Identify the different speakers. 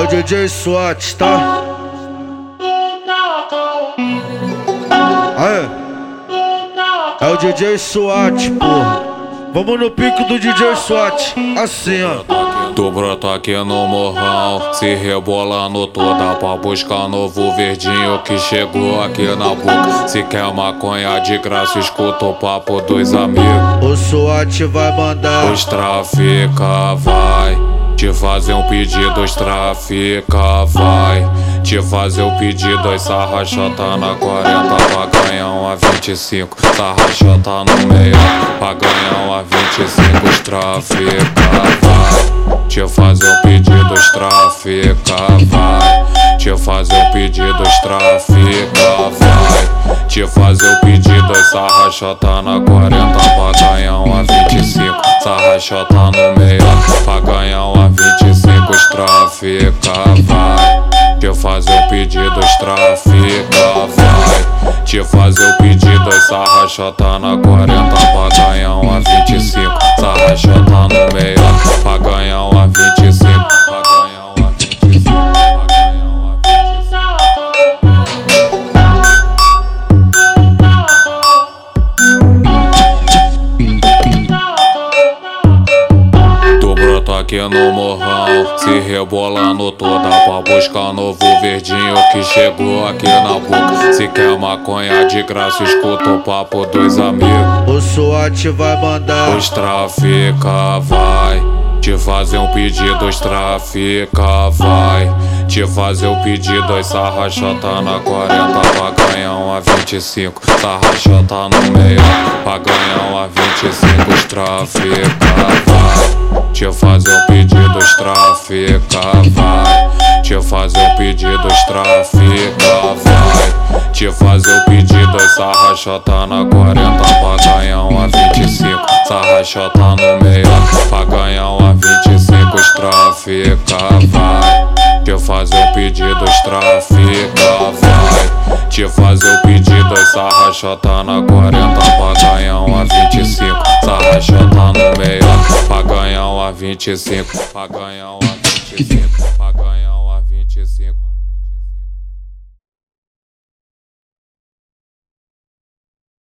Speaker 1: É o DJ SWAT, tá? Aê. É o DJ SWAT, porra. Vamos no pico do DJ SWAT, assim ó.
Speaker 2: Tu brota aqui no morrão, se rebolando toda pra buscar novo verdinho que chegou aqui na boca. Se quer maconha de graça, escuta o papo dos amigos.
Speaker 1: O SWAT vai mandar,
Speaker 2: Os trafica, vai. Te fazer um pedido, os trafica, vai. Te fazer um pedido, essa racha tá na 40 pra ganhar uma 25. Essa racha tá no meio pra ganhar uma 25. Os trafica, vai. Te fazer um pedido, os trafica, vai. Te fazer um pedido, os trafica, vai. Te fazer um pedido, essa racha tá na 40 pra ganhar uma 25. Essa racha tá no meio pra ganhar um pedido, os trafica, vai. Te fazer um pedido, essa racha tá na 40 pra ganhar uma 25. Essa racha tá no meio pra ganhar aqui no morrão, se rebolando toda pra buscar novo verdinho que chegou aqui na boca. Se quer maconha de graça, escuta o papo dos amigos.
Speaker 1: o SWAT vai mandar.
Speaker 2: Os trafica, vai. Te fazer um pedido, os trafica, vai. Te fazer um pedido, essa racha tá na 40 pra ganhar uma 25. Essa racha tá no meio pra ganhar uma 25. Trafica, vai. Te fazer um pedido, os trafica, vai. Te fazer um pedido, os trafica, vai. Te fazer um pedido, essa racha tá na 40 pra ganhar uma 25. Essa racha tá no meio pra ganhar uma 25. Os trafica, vai. Te fazer um pedido, os trafica, vai. Te fazer um pedido, essa racha tá na 40 pra ganhar 25 pra ganhar uma 25 pra ganhar uma 25